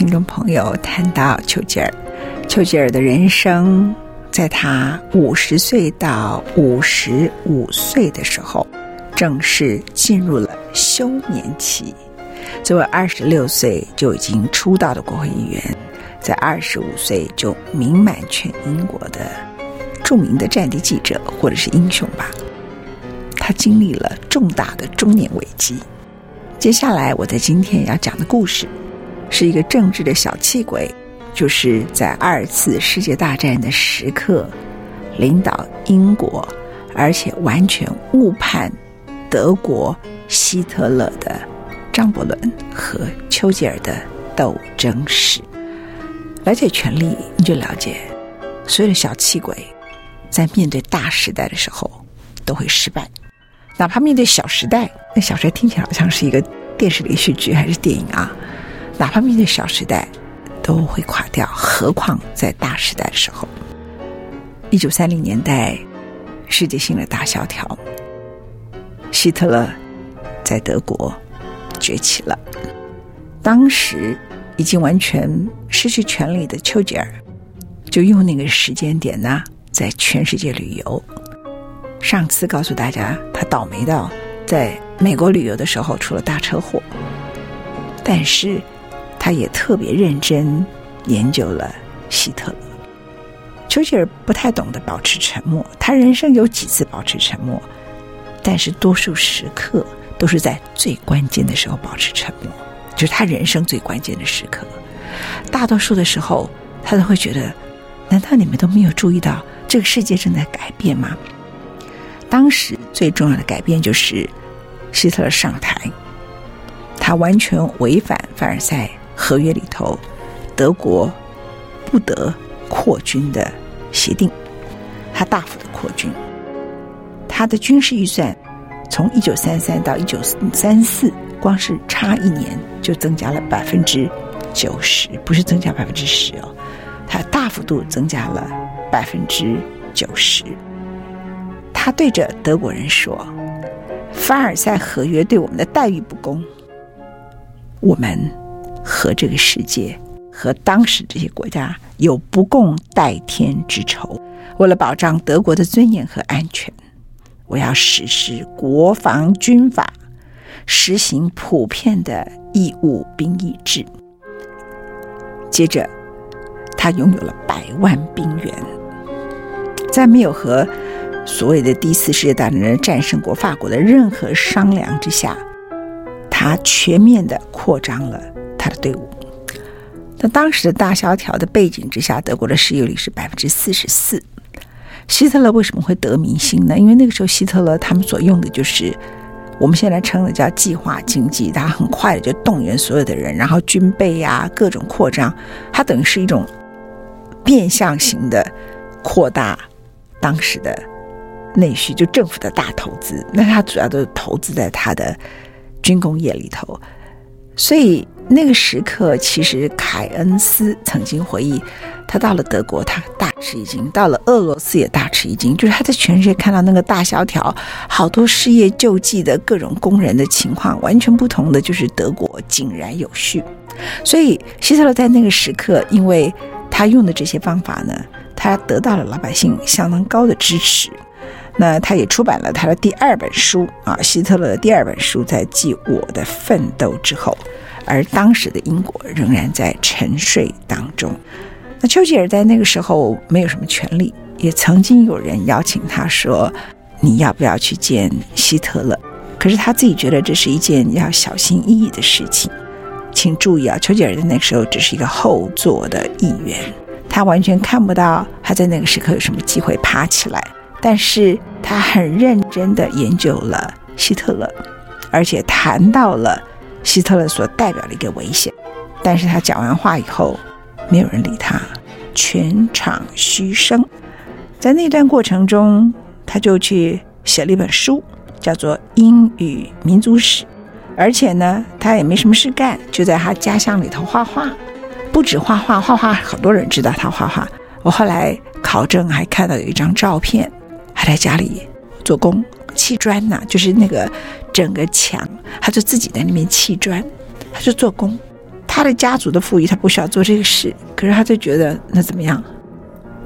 听众朋友谈到丘吉尔，丘吉尔的人生，在他五十岁到五十五岁的时候，正式进入了休眠期。作为二十六岁就已经出道的国会议员，在二十五岁就名满全英国的著名的战地记者或者是英雄吧，他经历了重大的中年危机。接下来，我在今天要讲的故事，是一个政治的小气鬼，就是在二次世界大战的时刻，领导英国，而且完全误判德国希特勒的张伯伦和丘吉尔的斗争史。了解权力，你就了解所有的小气鬼，在面对大时代的时候都会失败。哪怕面对小时代，那小时代听起来好像是一个电视连续剧还是电影啊？哪怕面对小时代，都会垮掉，何况在大时代的时候？一九三零年代，世界性的大萧条，希特勒在德国崛起了。当时已经完全失去权力的丘吉尔，就用那个时间点呢，在全世界旅游。上次告诉大家，他倒霉到在美国旅游的时候出了大车祸，但是他也特别认真研究了希特勒。丘吉尔不太懂得保持沉默，他人生有几次保持沉默，但是多数时刻都是在最关键的时候保持沉默，就是他人生最关键的时刻。大多数的时候，他都会觉得：难道你们都没有注意到这个世界正在改变吗？当时最重要的改变就是希特勒上台，他完全违反凡尔赛合约里头德国不得扩军的协定，他大幅的扩军，他的军事预算从一九三三到一九三四，光是差一年就增加了百分之九十，不是增加百分之十哦，他大幅度增加了百分之九十。他对着德国人说：“凡尔赛合约对我们的待遇不公，我们和这个世界和当时这些国家有不共戴天之仇。为了保障德国的尊严和安全，我要实施国防军法，实行普遍的义务兵役制。接着，他拥有了百万兵员，在没有和。”所谓的第四世界大战战胜国法国的任何商量之下，他全面的扩张了他的队伍。那当时的大萧条的背景之下，德国的失业率是百分之四十四。希特勒为什么会得民心呢？因为那个时候希特勒他们所用的就是我们现在称的叫计划经济，他很快的就动员所有的人，然后军备呀、各种扩张，它等于是一种变相型的扩大当时的。内需就政府的大投资，那他主要都是投资在他的军工业里头，所以那个时刻，其实凯恩斯曾经回忆，他到了德国，他大吃一惊；到了俄罗斯也大吃一惊。就是他在全世界看到那个大萧条，好多失业救济的各种工人的情况，完全不同的就是德国井然有序。所以希特勒在那个时刻，因为他用的这些方法呢，他得到了老百姓相当高的支持。那他也出版了他的第二本书啊，希特勒的第二本书在继《我的奋斗》之后，而当时的英国仍然在沉睡当中。那丘吉尔在那个时候没有什么权利，也曾经有人邀请他说：“你要不要去见希特勒？”可是他自己觉得这是一件要小心翼翼的事情。请注意啊，丘吉尔在那个时候只是一个后座的议员，他完全看不到他在那个时刻有什么机会爬起来。但是他很认真地研究了希特勒，而且谈到了希特勒所代表的一个危险。但是他讲完话以后，没有人理他，全场嘘声。在那段过程中，他就去写了一本书，叫做《英语民族史》。而且呢，他也没什么事干，就在他家乡里头画画。不止画画，画画很多人知道他画画。我后来考证还看到有一张照片。他在家里做工砌砖呐，就是那个整个墙，他就自己在那边砌砖，他就做工。他的家族的富裕，他不需要做这个事，可是他就觉得那怎么样？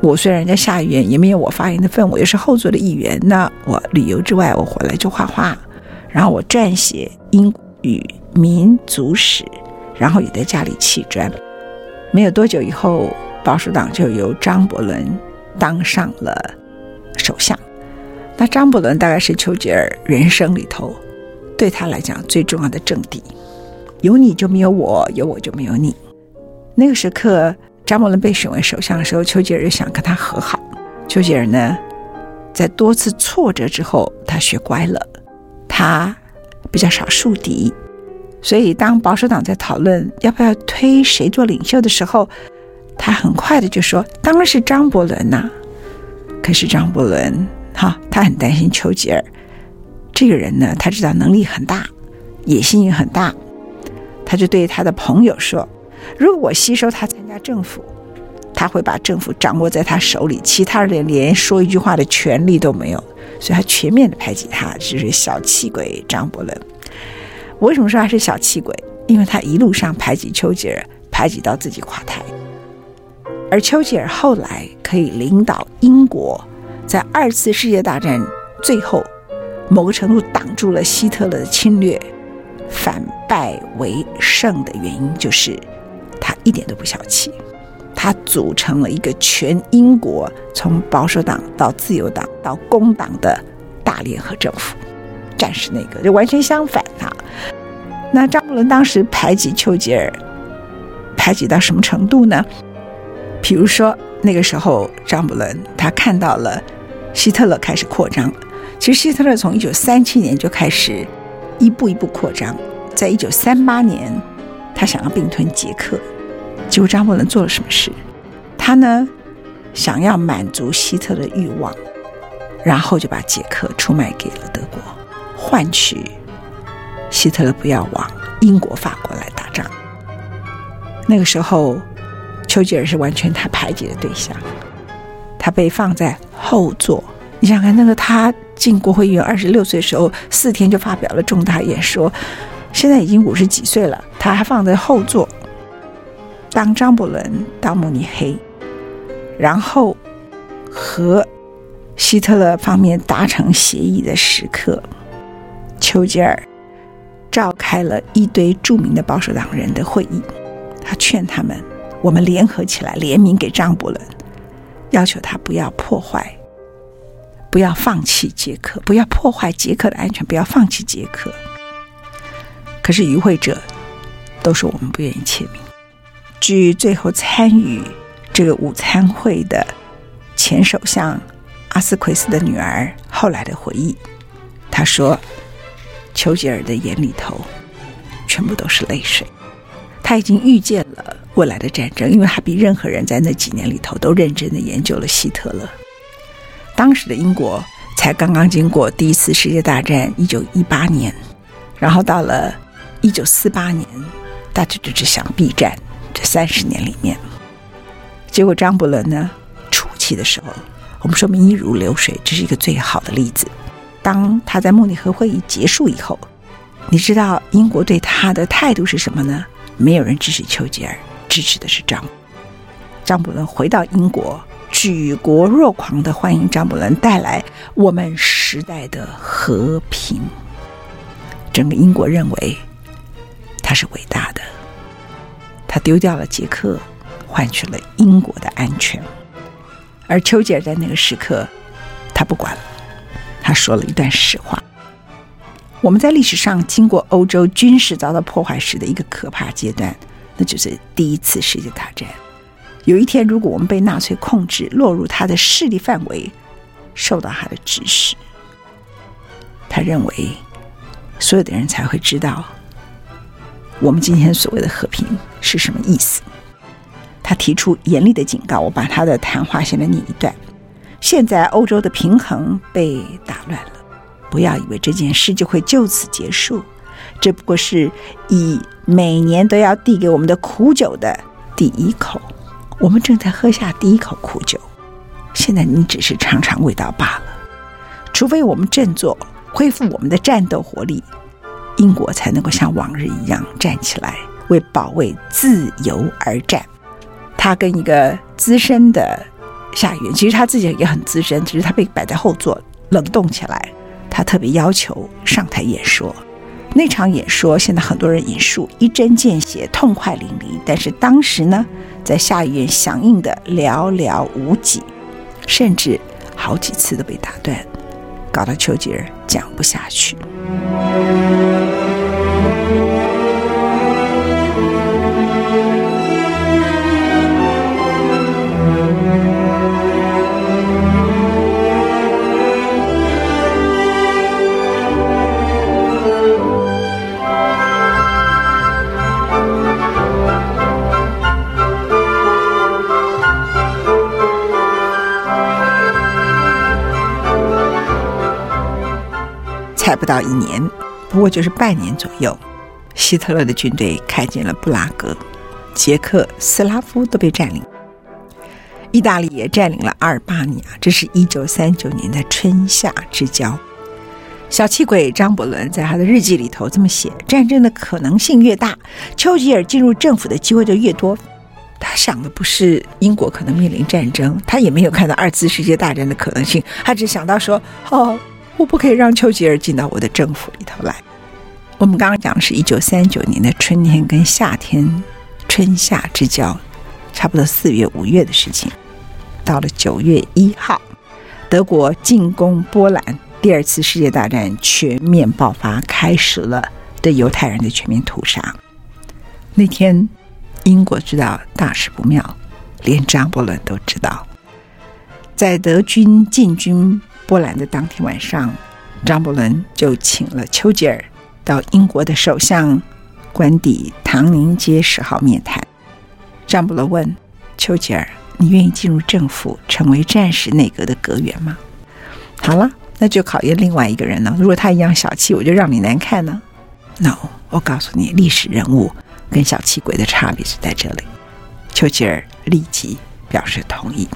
我虽然人家下议院，也没有我发言的份，我又是后座的议员，那我旅游之外，我回来就画画，然后我撰写英语民族史，然后也在家里砌砖。没有多久以后，保守党就由张伯伦当上了首相。那张伯伦大概是丘吉尔人生里头，对他来讲最重要的政敌。有你就没有我，有我就没有你。那个时刻，张伯伦被选为首相的时候，丘吉尔就想跟他和好。丘吉尔呢，在多次挫折之后，他学乖了，他比较少树敌。所以，当保守党在讨论要不要推谁做领袖的时候，他很快的就说：“当然是张伯伦呐。”可是张伯伦。好，他很担心丘吉尔这个人呢，他知道能力很大，野心也很大，他就对他的朋友说：“如果我吸收他参加政府，他会把政府掌握在他手里，其他人连说一句话的权利都没有。”所以，他全面的排挤他，就是小气鬼张伯伦。我为什么说他是小气鬼？因为他一路上排挤丘吉尔，排挤到自己垮台，而丘吉尔后来可以领导英国。在二次世界大战最后，某个程度挡住了希特勒的侵略，反败为胜的原因就是他一点都不小气，他组成了一个全英国从保守党到自由党到工党的大联合政府，战时那个就完全相反啊。那张伯伦当时排挤丘吉尔，排挤到什么程度呢？比如说那个时候，张伯伦他看到了。希特勒开始扩张，其实希特勒从一九三七年就开始一步一步扩张，在一九三八年，他想要并吞捷克，结果张伯伦做了什么事？他呢，想要满足希特勒欲望，然后就把捷克出卖给了德国，换取希特勒不要往英国、法国来打仗。那个时候，丘吉尔是完全他排挤的对象。他被放在后座，你想看那个他进国会议员二十六岁的时候，四天就发表了重大演说，现在已经五十几岁了，他还放在后座。当张伯伦到慕尼黑，然后和希特勒方面达成协议的时刻，丘吉尔召开了一堆著名的保守党人的会议，他劝他们：我们联合起来联名给张伯伦。要求他不要破坏，不要放弃捷克，不要破坏捷克的安全，不要放弃捷克。可是与会者都说我们不愿意签名。据最后参与这个午餐会的前首相阿斯奎斯的女儿后来的回忆，她说：“丘吉尔的眼里头全部都是泪水，他已经预见了。”未来的战争，因为他比任何人在那几年里头都认真的研究了希特勒。当时的英国才刚刚经过第一次世界大战，一九一八年，然后到了一九四八年，大家就只想避战。这三十年里面，结果张伯伦呢，初期的时候，我们说民意如流水，这是一个最好的例子。当他在慕尼黑会议结束以后，你知道英国对他的态度是什么呢？没有人支持丘吉尔，支持的是张。张伯伦回到英国，举国若狂的欢迎张伯伦带来我们时代的和平。整个英国认为他是伟大的。他丢掉了捷克，换取了英国的安全。而丘吉尔在那个时刻，他不管了，他说了一段实话。我们在历史上经过欧洲军事遭到破坏时的一个可怕阶段，那就是第一次世界大战。有一天，如果我们被纳粹控制，落入他的势力范围，受到他的指使，他认为所有的人才会知道。我们今天所谓的和平是什么意思？他提出严厉的警告。我把他的谈话先来念一段：现在欧洲的平衡被打乱了，不要以为这件事就会就此结束。这不过是以每年都要递给我们的苦酒的第一口。我们正在喝下第一口苦酒，现在你只是尝尝味道罢了。除非我们振作，恢复我们的战斗活力。英国才能够像往日一样站起来，为保卫自由而战。他跟一个资深的下议院，其实他自己也很资深，只是他被摆在后座冷冻起来。他特别要求上台演说。那场演说现在很多人引述，一针见血，痛快淋漓。但是当时呢，在下议院响应的寥寥无几，甚至好几次都被打断，搞得丘吉尔讲不下去。不到一年，不过就是半年左右，希特勒的军队开进了布拉格，捷克斯拉夫都被占领，意大利也占领了阿尔巴尼亚。这是一九三九年的春夏之交。小气鬼张伯伦在他的日记里头这么写：战争的可能性越大，丘吉尔进入政府的机会就越多。他想的不是英国可能面临战争，他也没有看到二次世界大战的可能性，他只想到说：哦。我不可以让丘吉尔进到我的政府里头来。我们刚刚讲的是一九三九年的春天跟夏天，春夏之交，差不多四月五月的事情。到了九月一号，德国进攻波兰，第二次世界大战全面爆发，开始了对犹太人的全面屠杀。那天，英国知道大事不妙，连张伯伦都知道，在德军进军。波兰的当天晚上，张伯伦就请了丘吉尔到英国的首相官邸唐宁街十号面谈。张伯伦问丘吉尔：“你愿意进入政府，成为战时内阁的阁员吗？”好了，那就考验另外一个人了。如果他一样小气，我就让你难看呢？No，我告诉你，历史人物跟小气鬼的差别是在这里。丘吉尔立即表示同意。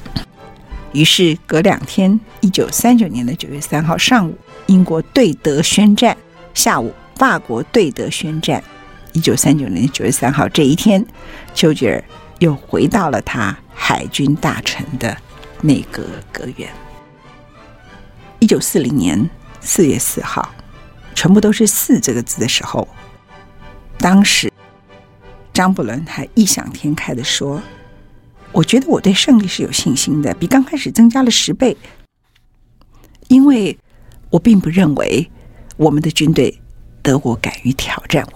于是隔两天，一九三九年的九月三号上午，英国对德宣战；下午，法国对德宣战。一九三九年九月三号这一天，丘吉尔又回到了他海军大臣的内阁阁员。一九四零年四月四号，全部都是“四”这个字的时候，当时张伯伦还异想天开地说。我觉得我对胜利是有信心的，比刚开始增加了十倍。因为我并不认为我们的军队德国敢于挑战。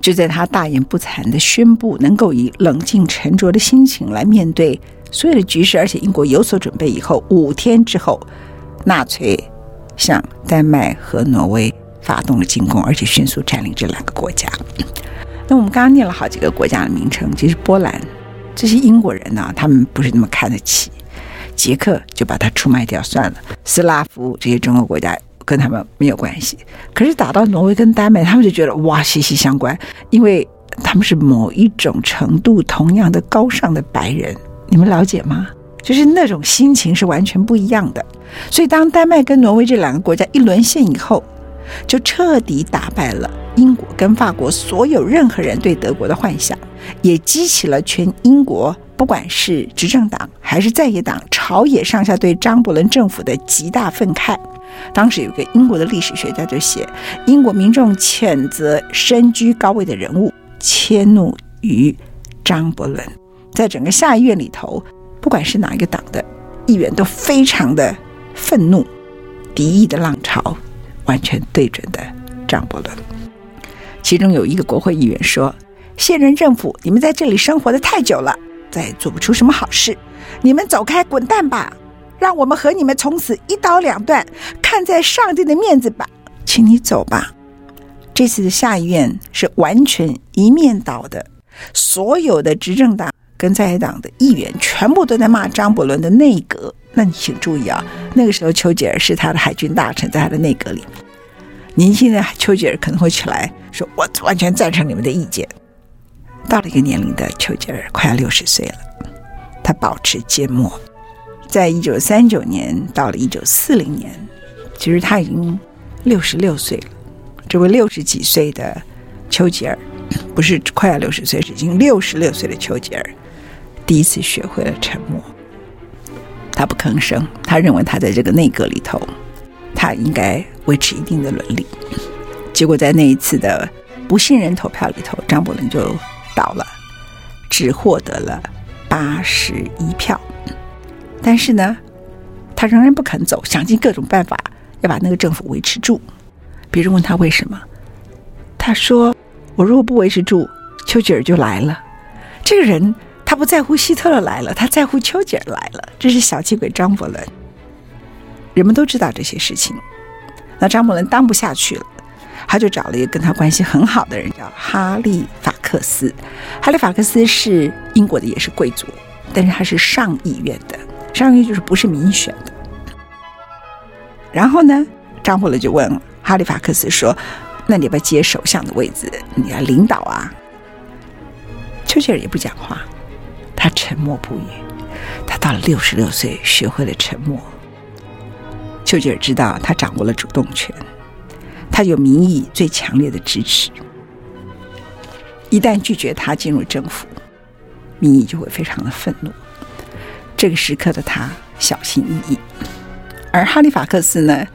就在他大言不惭的宣布能够以冷静沉着的心情来面对所有的局势，而且英国有所准备以后，五天之后，纳粹向丹麦和挪威发动了进攻，而且迅速占领这两个国家。那我们刚刚念了好几个国家的名称，其实波兰。这些英国人呢，他们不是那么看得起捷克，就把他出卖掉算了。斯拉夫这些中国国家跟他们没有关系，可是打到挪威跟丹麦，他们就觉得哇，息息相关，因为他们是某一种程度同样的高尚的白人，你们了解吗？就是那种心情是完全不一样的。所以，当丹麦跟挪威这两个国家一沦陷以后，就彻底打败了英国跟法国所有任何人对德国的幻想，也激起了全英国不管是执政党还是在野党朝野上下对张伯伦政府的极大愤慨。当时有个英国的历史学家就写，英国民众谴责身居高位的人物迁怒于张伯伦，在整个下议院里头，不管是哪一个党的议员都非常的愤怒，敌意的浪潮完全对准的张伯伦。其中有一个国会议员说：“现任政府，你们在这里生活得太久了，再做不出什么好事，你们走开，滚蛋吧。”让我们和你们从此一刀两断，看在上帝的面子吧，请你走吧。这次的下议院是完全一面倒的，所有的执政党跟在野党的议员全部都在骂张伯伦的内阁。那你请注意啊，那个时候丘吉尔是他的海军大臣，在他的内阁里。年轻的丘吉尔可能会起来说：“我完全赞成你们的意见。”到了一个年龄的丘吉尔快要六十岁了，他保持缄默。在一九三九年到了一九四零年，其实他已经六十六岁了。这位六十几岁的丘吉尔，不是快要六十岁，是已经六十六岁的丘吉尔，第一次学会了沉默。他不吭声，他认为他在这个内阁里头，他应该维持一定的伦理。结果在那一次的不信任投票里头，张伯伦就倒了，只获得了八十一票。但是呢，他仍然不肯走，想尽各种办法要把那个政府维持住。别人问他为什么，他说：“我如果不维持住，丘吉尔就来了。这个人他不在乎希特勒来了，他在乎丘吉尔来了。这是小气鬼张伯伦。人们都知道这些事情。那张伯伦当不下去了，他就找了一个跟他关系很好的人，叫哈利法克斯。哈利法克斯是英国的，也是贵族，但是他是上议院的。上议院就是不是民选的，然后呢，张伯伦就问哈利法克斯说：“那你要不接首相的位置？你要领导啊？”丘吉尔也不讲话，他沉默不语。他到了六十六岁，学会了沉默。丘吉尔知道他掌握了主动权，他有民意最强烈的支持。一旦拒绝他进入政府，民意就会非常的愤怒。这个时刻的他小心翼翼，而哈利法克斯呢，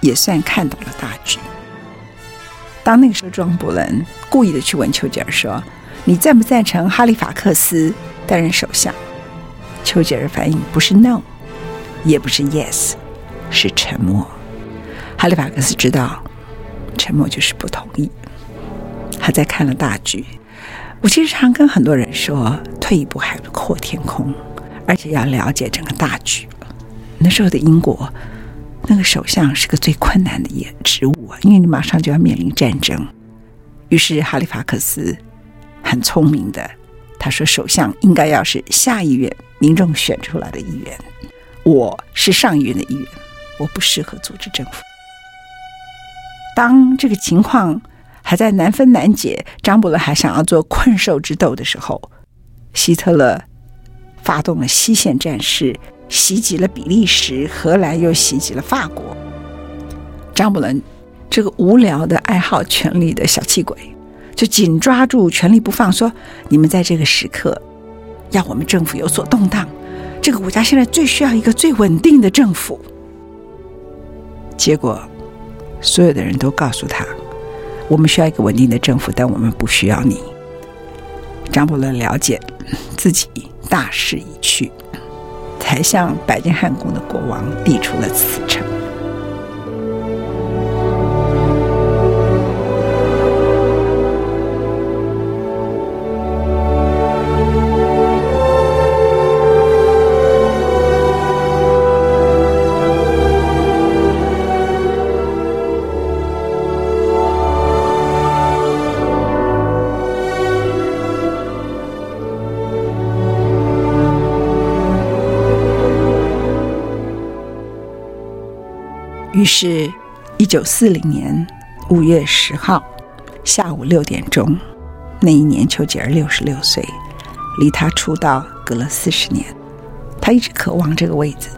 也算看懂了大局。当那个时候，庄伯伦故意的去问丘吉尔说：“你赞不赞成哈利法克斯担任首相？”丘吉尔反应不是 “no”，也不是 “yes”，是沉默。哈利法克斯知道，沉默就是不同意。他在看了大局。我经常跟很多人说：“退一步海阔天空。”而且要了解整个大局。那时候的英国，那个首相是个最困难的一职务啊，因为你马上就要面临战争。于是哈利法克斯很聪明的，他说：“首相应该要是下议院民众选出来的议员，我是上议院的议员，我不适合组织政府。”当这个情况还在难分难解，张伯伦还想要做困兽之斗的时候，希特勒。发动了西线战事，袭击了比利时、荷兰，又袭击了法国。张伯伦这个无聊的爱好权力的小气鬼，就紧抓住权力不放，说：“你们在这个时刻要我们政府有所动荡，这个国家现在最需要一个最稳定的政府。”结果，所有的人都告诉他：“我们需要一个稳定的政府，但我们不需要你。”张伯伦了解自己。大势已去，才向白金汉宫的国王递出了辞呈。于是，一九四零年五月十号下午六点钟，那一年，丘吉尔六十六岁，离他出道隔了四十年。他一直渴望这个位置，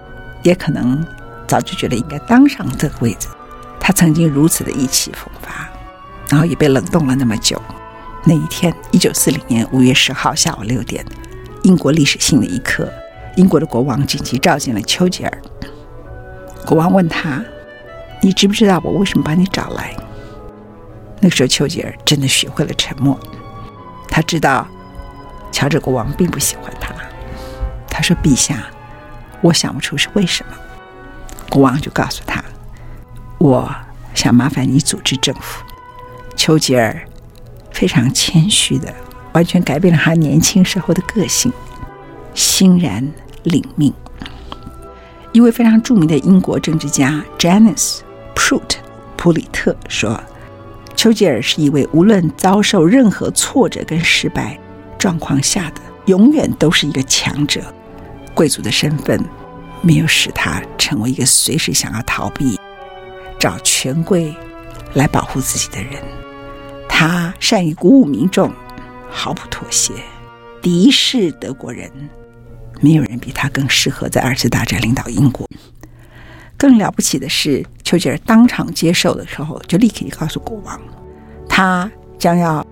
也可能早就觉得应该当上这个位置。他曾经如此的意气风发，然后也被冷冻了那么久。那一天，一九四零年五月十号下午六点，英国历史性的一刻，英国的国王紧急召见了丘吉尔。国王问他：“你知不知道我为什么把你找来？”那个时候，丘吉尔真的学会了沉默。他知道乔治国王并不喜欢他。他说：“陛下，我想不出是为什么。”国王就告诉他：“我想麻烦你组织政府。”丘吉尔非常谦虚的，完全改变了他年轻时候的个性，欣然领命。一位非常著名的英国政治家 Janice Prout 普里特说：“丘吉尔是一位无论遭受任何挫折跟失败状况下的，永远都是一个强者。”贵族的身份没有使他成为一个随时想要逃避、找权贵来保护自己的人。他善于鼓舞民众，毫不妥协，敌视德国人。没有人比他更适合在二次大战领导英国。更了不起的是，丘吉尔当场接受的时候，就立刻告诉国王，他将要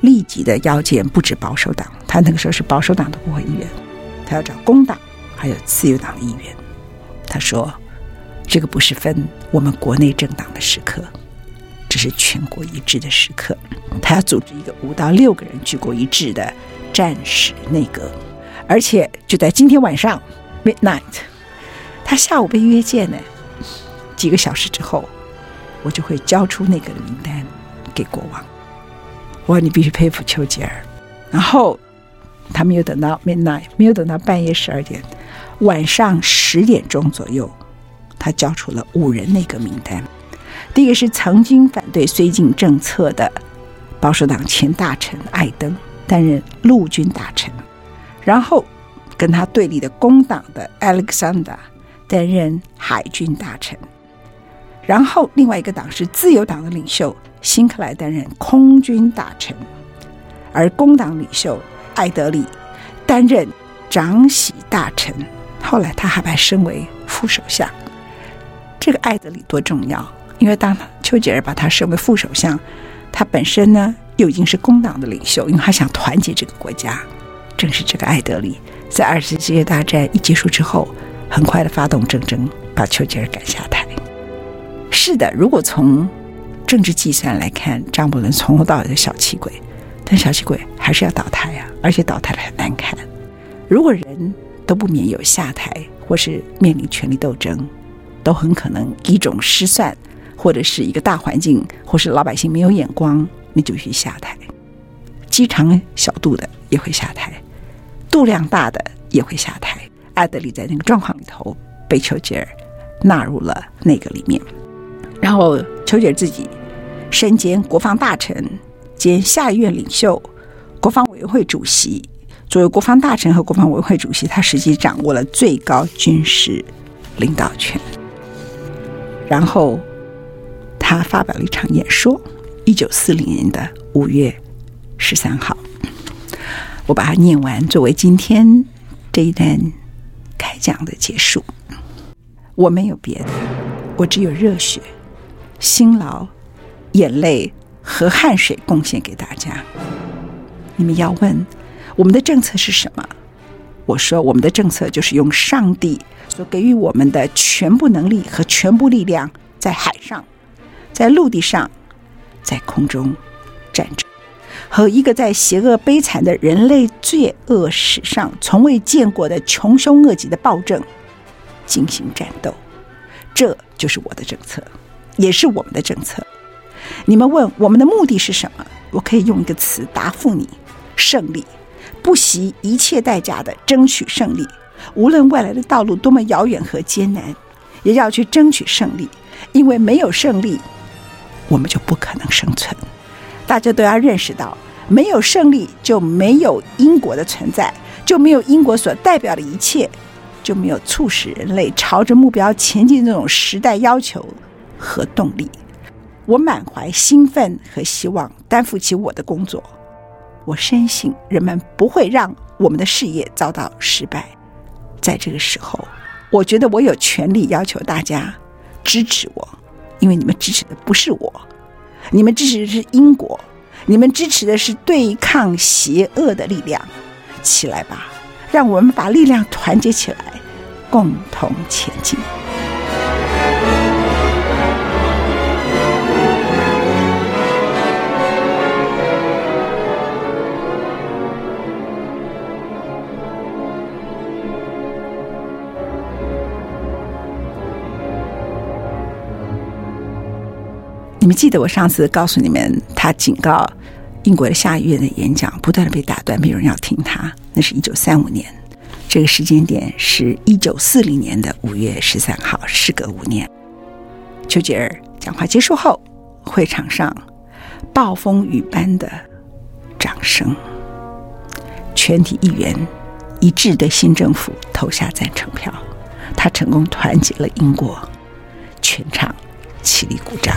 立即的邀见不止保守党，他那个时候是保守党的国会议员。他要找工党，还有自由党的议员。他说：“这个不是分我们国内政党的时刻，这是全国一致的时刻。他要组织一个五到六个人举国一致的战时内阁，而且就在今天晚上 midnight，他下午被约见呢。几个小时之后，我就会交出那个名单给国王。我说，你必须佩服丘吉尔。然后。”他没有等到 midnight，没有等到半夜十二点，晚上十点钟左右，他交出了五人那个名单。第一个是曾经反对绥靖政策的保守党前大臣艾登，担任陆军大臣；然后跟他对立的工党的 Alexander 担任海军大臣；然后另外一个党是自由党的领袖辛克莱担任空军大臣，而工党领袖。艾德里担任长喜大臣，后来他还被升为副首相。这个艾德里多重要？因为当丘吉尔把他升为副首相，他本身呢又已经是工党的领袖，因为他想团结这个国家。正是这个艾德里，在二次世界大战一结束之后，很快的发动战争，把丘吉尔赶下台。是的，如果从政治计算来看，张伯伦从头到尾的小气鬼。但小气鬼还是要倒台啊，而且倒台的很难看。如果人都不免有下台，或是面临权力斗争，都很可能一种失算，或者是一个大环境，或是老百姓没有眼光，你就去下台。鸡肠小肚的也会下台，肚量大的也会下台。艾德里在那个状况里头被丘吉尔纳入了那个里面，然后丘吉尔自己身兼国防大臣。兼下议院领袖、国防委员会主席，作为国防大臣和国防委员会主席，他实际掌握了最高军事领导权。然后，他发表了一场演说，一九四零年的五月十三号，我把它念完，作为今天这一段这样的结束。我没有别的，我只有热血、辛劳、眼泪。和汗水贡献给大家。你们要问我们的政策是什么？我说我们的政策就是用上帝所给予我们的全部能力和全部力量，在海上、在陆地上、在空中战争，和一个在邪恶悲惨的人类罪恶史上从未见过的穷凶恶极的暴政进行战斗。这就是我的政策，也是我们的政策。你们问我们的目的是什么？我可以用一个词答复你：胜利，不惜一切代价的争取胜利。无论未来的道路多么遥远和艰难，也要去争取胜利。因为没有胜利，我们就不可能生存。大家都要认识到，没有胜利就没有英国的存在，就没有英国所代表的一切，就没有促使人类朝着目标前进这种时代要求和动力。我满怀兴奋和希望，担负起我的工作。我深信人们不会让我们的事业遭到失败。在这个时候，我觉得我有权利要求大家支持我，因为你们支持的不是我，你们支持的是因果，你们支持的是对抗邪恶的力量。起来吧，让我们把力量团结起来，共同前进。们记得我上次告诉你们，他警告英国的下议院的演讲不断的被打断，没有人要听他。那是一九三五年，这个时间点是一九四零年的五月十三号，时隔五年。丘吉尔讲话结束后，会场上暴风雨般的掌声，全体议员一致对新政府投下赞成票，他成功团结了英国，全场起立鼓掌。